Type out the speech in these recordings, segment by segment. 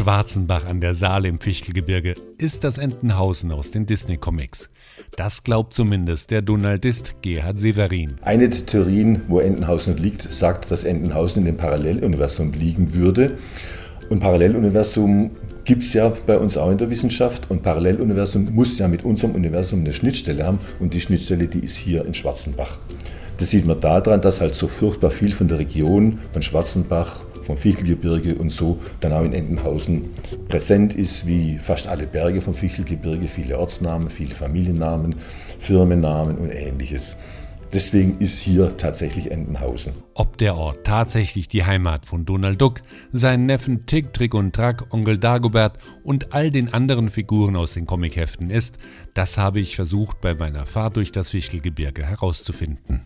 Schwarzenbach an der Saale im Fichtelgebirge ist das Entenhausen aus den Disney-Comics. Das glaubt zumindest der Donaldist Gerhard Severin. Eine der Theorien, wo Entenhausen liegt, sagt, dass Entenhausen in dem Paralleluniversum liegen würde. Und Paralleluniversum gibt es ja bei uns auch in der Wissenschaft. Und Paralleluniversum muss ja mit unserem Universum eine Schnittstelle haben. Und die Schnittstelle, die ist hier in Schwarzenbach. Das sieht man daran, dass halt so furchtbar viel von der Region, von Schwarzenbach, vom Fichtelgebirge und so dann auch in Entenhausen präsent ist, wie fast alle Berge vom Fichtelgebirge, viele Ortsnamen, viele Familiennamen, Firmennamen und ähnliches. Deswegen ist hier tatsächlich Entenhausen. Ob der Ort tatsächlich die Heimat von Donald Duck, seinen Neffen Tick, Trick und Track, Onkel Dagobert und all den anderen Figuren aus den Comicheften ist, das habe ich versucht bei meiner Fahrt durch das Fichtelgebirge herauszufinden.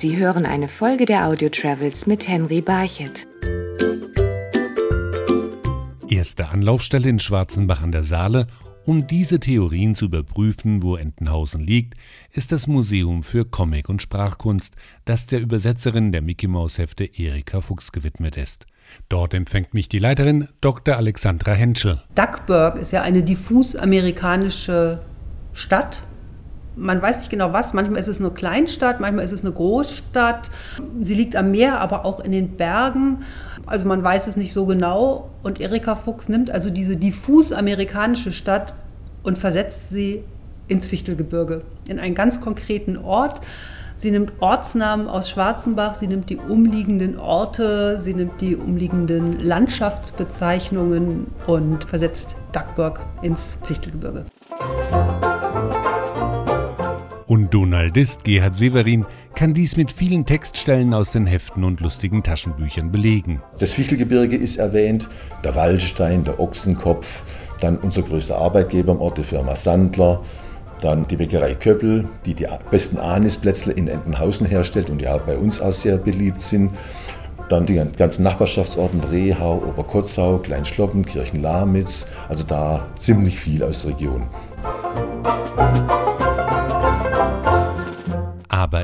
Sie hören eine Folge der Audio Travels mit Henry Barchet. Erste Anlaufstelle in Schwarzenbach an der Saale, um diese Theorien zu überprüfen, wo Entenhausen liegt, ist das Museum für Comic und Sprachkunst, das der Übersetzerin der Mickey Maus Hefte Erika Fuchs gewidmet ist. Dort empfängt mich die Leiterin Dr. Alexandra Henschel. Duckburg ist ja eine diffus amerikanische Stadt man weiß nicht genau was. Manchmal ist es eine Kleinstadt, manchmal ist es eine Großstadt. Sie liegt am Meer, aber auch in den Bergen. Also man weiß es nicht so genau. Und Erika Fuchs nimmt also diese diffus amerikanische Stadt und versetzt sie ins Fichtelgebirge, in einen ganz konkreten Ort. Sie nimmt Ortsnamen aus Schwarzenbach, sie nimmt die umliegenden Orte, sie nimmt die umliegenden Landschaftsbezeichnungen und versetzt Duckburg ins Fichtelgebirge. Und Donaldist Gerhard Severin kann dies mit vielen Textstellen aus den Heften und lustigen Taschenbüchern belegen. Das Fichtelgebirge ist erwähnt, der Waldstein, der Ochsenkopf, dann unser größter Arbeitgeber im Ort, die Firma Sandler, dann die Bäckerei Köppel, die die besten Anisplätzle in Entenhausen herstellt und ja bei uns auch sehr beliebt sind. Dann die ganzen Nachbarschaftsorten Rehau, Oberkotzau, Kleinschloppen, Kirchenlamitz, also da ziemlich viel aus der Region.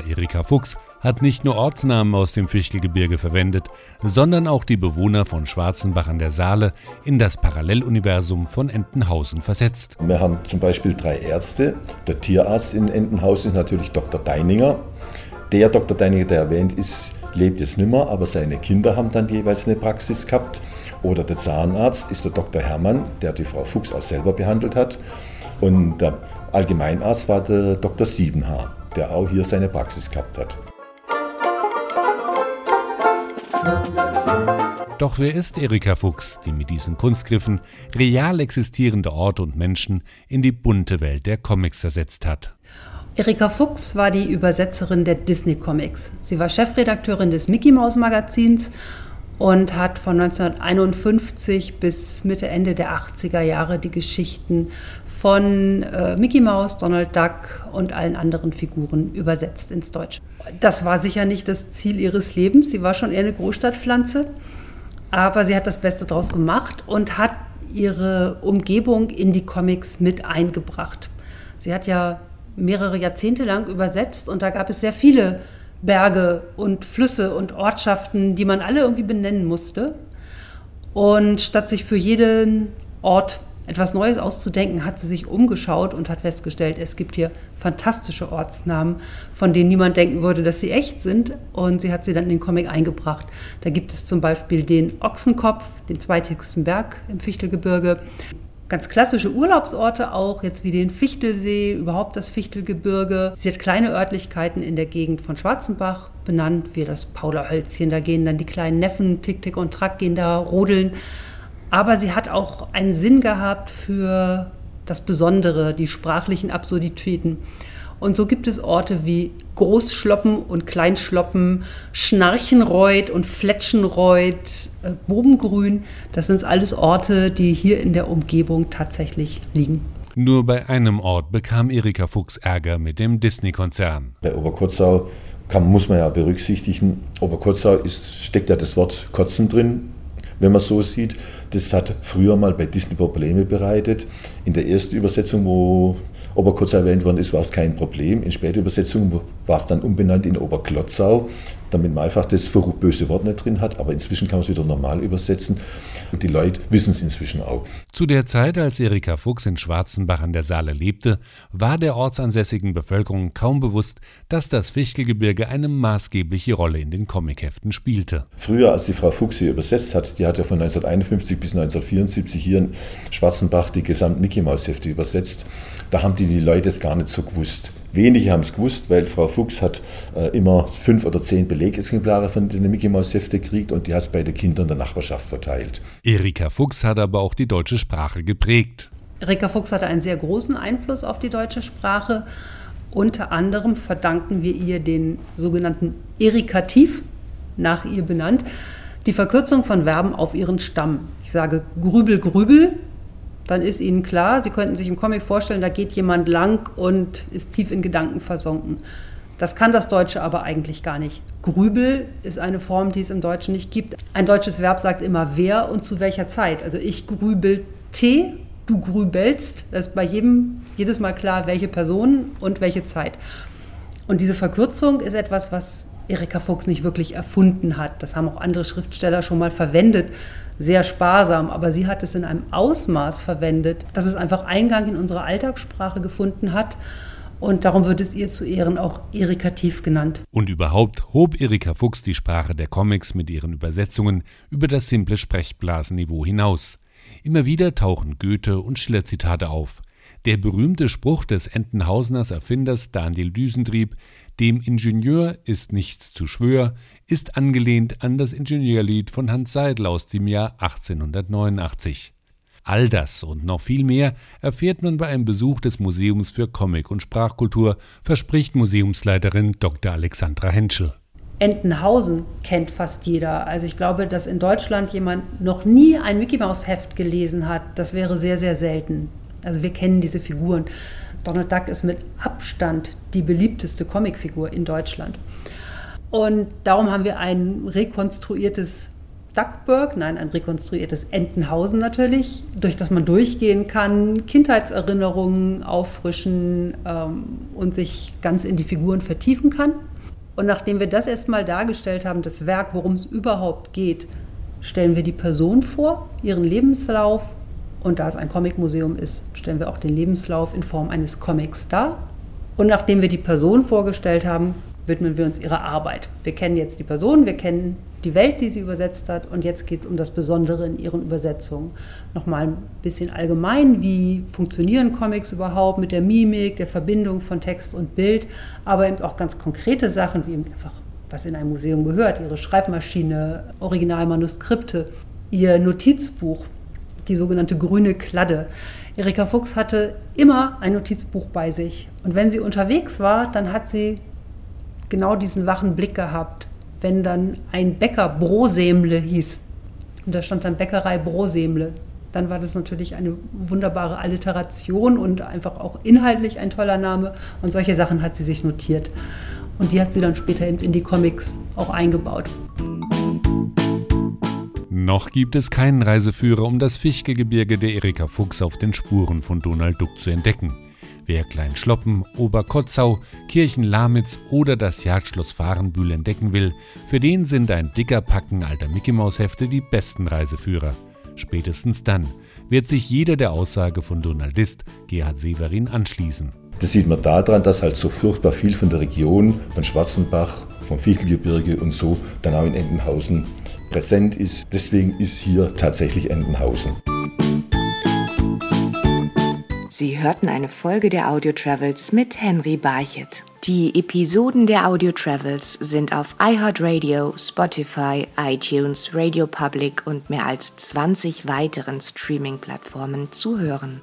Erika Fuchs hat nicht nur Ortsnamen aus dem Fichtelgebirge verwendet, sondern auch die Bewohner von Schwarzenbach an der Saale in das Paralleluniversum von Entenhausen versetzt. Wir haben zum Beispiel drei Ärzte. Der Tierarzt in Entenhausen ist natürlich Dr. Deininger. Der Dr. Deininger, der erwähnt ist, lebt jetzt nimmer, aber seine Kinder haben dann jeweils eine Praxis gehabt. Oder der Zahnarzt ist der Dr. Hermann, der die Frau Fuchs auch selber behandelt hat. Und der Allgemeinarzt war der Dr. Siebenhaar der auch hier seine Praxis gehabt hat. Doch wer ist Erika Fuchs, die mit diesen Kunstgriffen real existierende Orte und Menschen in die bunte Welt der Comics versetzt hat? Erika Fuchs war die Übersetzerin der Disney Comics. Sie war Chefredakteurin des Mickey Mouse Magazins und hat von 1951 bis Mitte, Ende der 80er Jahre die Geschichten von äh, Mickey Mouse, Donald Duck und allen anderen Figuren übersetzt ins Deutsche. Das war sicher nicht das Ziel ihres Lebens. Sie war schon eher eine Großstadtpflanze, aber sie hat das Beste daraus gemacht und hat ihre Umgebung in die Comics mit eingebracht. Sie hat ja mehrere Jahrzehnte lang übersetzt und da gab es sehr viele Berge und Flüsse und Ortschaften, die man alle irgendwie benennen musste. Und statt sich für jeden Ort etwas Neues auszudenken, hat sie sich umgeschaut und hat festgestellt, es gibt hier fantastische Ortsnamen, von denen niemand denken würde, dass sie echt sind. Und sie hat sie dann in den Comic eingebracht. Da gibt es zum Beispiel den Ochsenkopf, den zweithöchsten Berg im Fichtelgebirge ganz klassische Urlaubsorte auch, jetzt wie den Fichtelsee, überhaupt das Fichtelgebirge. Sie hat kleine Örtlichkeiten in der Gegend von Schwarzenbach benannt, wie das Paulahölzchen. Da gehen dann die kleinen Neffen, Tick, Tick und Track, gehen da rodeln. Aber sie hat auch einen Sinn gehabt für das Besondere, die sprachlichen Absurditäten. Und so gibt es Orte wie Großschloppen und Kleinschloppen, Schnarchenreuth und Fletschenreuth, äh, Bobengrün. Das sind alles Orte, die hier in der Umgebung tatsächlich liegen. Nur bei einem Ort bekam Erika Fuchs Ärger mit dem Disney-Konzern. Bei Oberkotzau kann, muss man ja berücksichtigen, Oberkotzau ist, steckt ja das Wort Kotzen drin, wenn man so sieht. Das hat früher mal bei Disney Probleme bereitet. In der ersten Übersetzung, wo Oberkotzau erwähnt worden ist, war es kein Problem. In später Übersetzungen war es dann umbenannt in Oberklotzau. Damit man einfach das böse Wort nicht drin hat. Aber inzwischen kann man es wieder normal übersetzen und die Leute wissen es inzwischen auch. Zu der Zeit, als Erika Fuchs in Schwarzenbach an der Saale lebte, war der ortsansässigen Bevölkerung kaum bewusst, dass das Fichtelgebirge eine maßgebliche Rolle in den Comicheften spielte. Früher, als die Frau Fuchs hier übersetzt hat, die hat ja von 1951 bis 1974 hier in Schwarzenbach die gesamten Mickey Maus Hefte übersetzt, da haben die, die Leute es gar nicht so gewusst. Wenige haben es gewusst, weil Frau Fuchs hat äh, immer fünf oder zehn Belegexemplare von den Mickey Maus Hefte gekriegt und die hat es bei den Kindern der Nachbarschaft verteilt. Erika Fuchs hat aber auch die deutsche Sprache geprägt. Erika Fuchs hatte einen sehr großen Einfluss auf die deutsche Sprache. Unter anderem verdanken wir ihr den sogenannten Erikativ, nach ihr benannt, die Verkürzung von Verben auf ihren Stamm. Ich sage Grübel, Grübel, dann ist Ihnen klar, Sie könnten sich im Comic vorstellen, da geht jemand lang und ist tief in Gedanken versunken. Das kann das Deutsche aber eigentlich gar nicht. Grübel ist eine Form, die es im Deutschen nicht gibt. Ein deutsches Verb sagt immer wer und zu welcher Zeit. Also ich grübelte, du grübelst. Das ist bei jedem jedes Mal klar, welche Person und welche Zeit. Und diese Verkürzung ist etwas, was Erika Fuchs nicht wirklich erfunden hat. Das haben auch andere Schriftsteller schon mal verwendet sehr sparsam, aber sie hat es in einem Ausmaß verwendet, dass es einfach Eingang in unsere Alltagssprache gefunden hat. Und darum wird es ihr zu Ehren auch Erikativ genannt. Und überhaupt hob Erika Fuchs die Sprache der Comics mit ihren Übersetzungen über das simple Sprechblasenniveau hinaus. Immer wieder tauchen Goethe und Schiller Zitate auf. Der berühmte Spruch des Entenhauseners Erfinders Daniel Düsentrieb, dem Ingenieur ist nichts zu schwör, ist angelehnt an das Ingenieurlied von Hans Seidel aus dem Jahr 1889. All das und noch viel mehr erfährt man bei einem Besuch des Museums für Comic und Sprachkultur, verspricht Museumsleiterin Dr. Alexandra Henschel. Entenhausen kennt fast jeder. Also ich glaube, dass in Deutschland jemand noch nie ein Mickey Maus Heft gelesen hat, das wäre sehr, sehr selten. Also wir kennen diese Figuren. Donald Duck ist mit Abstand die beliebteste Comicfigur in Deutschland. Und darum haben wir ein rekonstruiertes Duckburg, nein, ein rekonstruiertes Entenhausen natürlich, durch das man durchgehen kann, Kindheitserinnerungen auffrischen ähm, und sich ganz in die Figuren vertiefen kann. Und nachdem wir das erstmal dargestellt haben, das Werk, worum es überhaupt geht, stellen wir die Person vor, ihren Lebenslauf. Und da es ein Comicmuseum ist, stellen wir auch den Lebenslauf in Form eines Comics dar. Und nachdem wir die Person vorgestellt haben, widmen wir uns ihrer Arbeit. Wir kennen jetzt die Person, wir kennen die Welt, die sie übersetzt hat und jetzt geht es um das Besondere in ihren Übersetzungen. Nochmal ein bisschen allgemein, wie funktionieren Comics überhaupt mit der Mimik, der Verbindung von Text und Bild, aber eben auch ganz konkrete Sachen, wie eben einfach, was in ein Museum gehört, ihre Schreibmaschine, Originalmanuskripte, ihr Notizbuch, die sogenannte grüne Kladde. Erika Fuchs hatte immer ein Notizbuch bei sich und wenn sie unterwegs war, dann hat sie genau diesen wachen Blick gehabt, wenn dann ein Bäcker Brosemle hieß. Und da stand dann Bäckerei Brosemle. Dann war das natürlich eine wunderbare Alliteration und einfach auch inhaltlich ein toller Name. Und solche Sachen hat sie sich notiert. Und die hat sie dann später eben in die Comics auch eingebaut. Noch gibt es keinen Reiseführer, um das Fichtelgebirge der Erika Fuchs auf den Spuren von Donald Duck zu entdecken. Wer Kleinschloppen, Oberkotzau, Kirchen-Lamitz oder das Jagdschloss Fahrenbühl entdecken will, für den sind ein dicker Packen alter Mickey-Maus-Hefte die besten Reiseführer. Spätestens dann wird sich jeder der Aussage von Donaldist Gerhard Severin anschließen. Das sieht man daran, dass halt so furchtbar viel von der Region, von Schwarzenbach, vom Fichtelgebirge und so dann auch in Entenhausen präsent ist. Deswegen ist hier tatsächlich Entenhausen. Sie hörten eine Folge der Audio Travels mit Henry Barchet. Die Episoden der Audio Travels sind auf iHeartRadio, Spotify, iTunes, Radio Public und mehr als 20 weiteren Streaming-Plattformen zu hören.